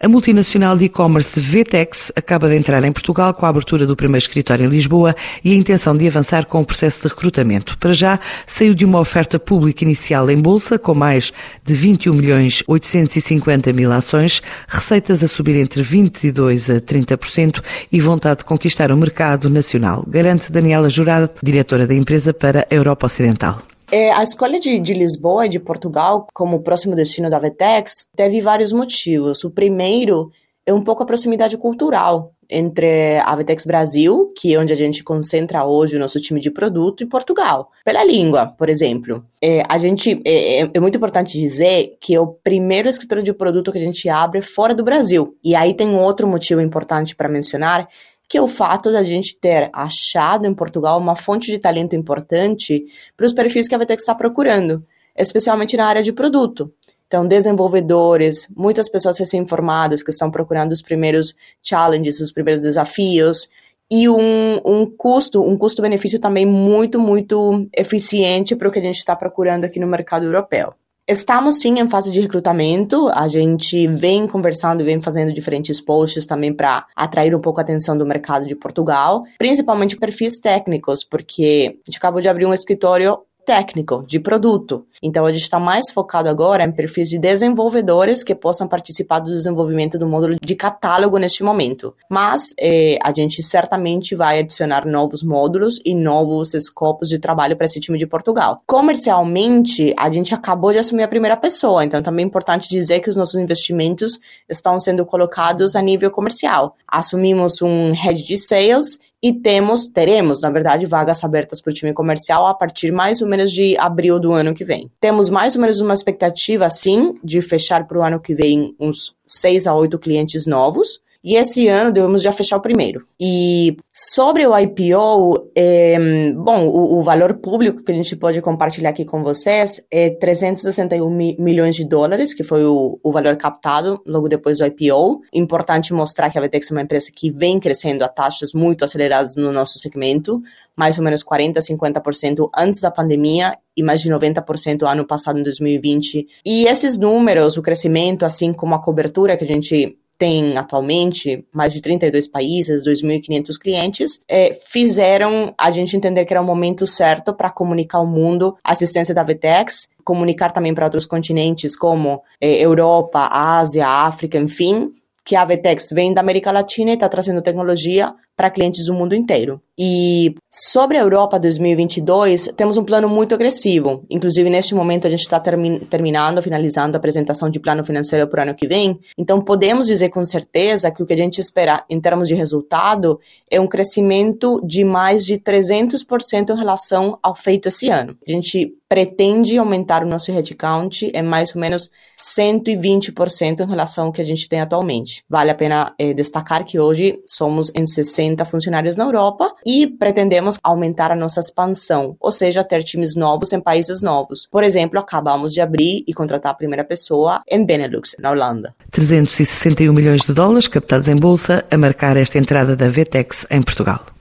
A multinacional de e-commerce VTEX acaba de entrar em Portugal com a abertura do primeiro escritório em Lisboa e a intenção de avançar com o processo de recrutamento. Para já, saiu de uma oferta pública inicial em bolsa, com mais de 21 milhões 850 mil ações, receitas a subir entre 22% a 30% e vontade de conquistar o mercado nacional, garante Daniela Jurado, diretora da empresa para a Europa Ocidental. É, a escolha de, de, Lisboa e de Portugal como próximo destino da Vetex teve vários motivos. O primeiro é um pouco a proximidade cultural entre a Vetex Brasil, que é onde a gente concentra hoje o nosso time de produto, e Portugal. Pela língua, por exemplo. É, a gente, é, é, é muito importante dizer que é o primeiro escritório de produto que a gente abre fora do Brasil. E aí tem outro motivo importante para mencionar, que é o fato da gente ter achado em Portugal uma fonte de talento importante para os perfis que a VTEX está procurando, especialmente na área de produto. Então, desenvolvedores, muitas pessoas recém-formadas que estão procurando os primeiros challenges, os primeiros desafios, e um, um custo, um custo-benefício também muito, muito eficiente para o que a gente está procurando aqui no mercado europeu. Estamos sim em fase de recrutamento. A gente vem conversando e vem fazendo diferentes posts também para atrair um pouco a atenção do mercado de Portugal, principalmente perfis técnicos, porque a gente acabou de abrir um escritório técnico, de produto. Então, a gente está mais focado agora em perfis de desenvolvedores que possam participar do desenvolvimento do módulo de catálogo neste momento. Mas eh, a gente certamente vai adicionar novos módulos e novos escopos de trabalho para esse time de Portugal. Comercialmente, a gente acabou de assumir a primeira pessoa, então também é importante dizer que os nossos investimentos estão sendo colocados a nível comercial. Assumimos um head de sales e temos, teremos, na verdade, vagas abertas para o time comercial a partir mais ou menos de abril do ano que vem. Temos mais ou menos uma expectativa, sim, de fechar para o ano que vem uns seis a oito clientes novos. E esse ano devemos já fechar o primeiro. E sobre o IPO, é, bom, o, o, valor público que a gente pode compartilhar aqui com vocês é 361 mi milhões de dólares, que foi o, o, valor captado logo depois do IPO. Importante mostrar que a VTEX é uma empresa que vem crescendo a taxas muito aceleradas no nosso segmento, mais ou menos 40, 50% antes da pandemia e mais de 90% ano passado, em 2020. E esses números, o crescimento, assim como a cobertura que a gente tem atualmente mais de 32 países, 2.500 clientes, é, fizeram a gente entender que era o momento certo para comunicar ao mundo a assistência da VTEX, comunicar também para outros continentes como é, Europa, Ásia, África, enfim, que a VTEX vem da América Latina e está trazendo tecnologia para clientes do mundo inteiro. E sobre a Europa 2022, temos um plano muito agressivo. Inclusive, neste momento, a gente está termi terminando, finalizando a apresentação de plano financeiro para o ano que vem. Então, podemos dizer com certeza que o que a gente espera em termos de resultado é um crescimento de mais de 300% em relação ao feito esse ano. A gente pretende aumentar o nosso headcount em mais ou menos 120% em relação ao que a gente tem atualmente. Vale a pena é, destacar que hoje somos em 60 60 funcionários na Europa e pretendemos aumentar a nossa expansão, ou seja, ter times novos em países novos. Por exemplo, acabamos de abrir e contratar a primeira pessoa em Benelux, na Holanda. 361 milhões de dólares captados em bolsa a marcar esta entrada da VTEX em Portugal.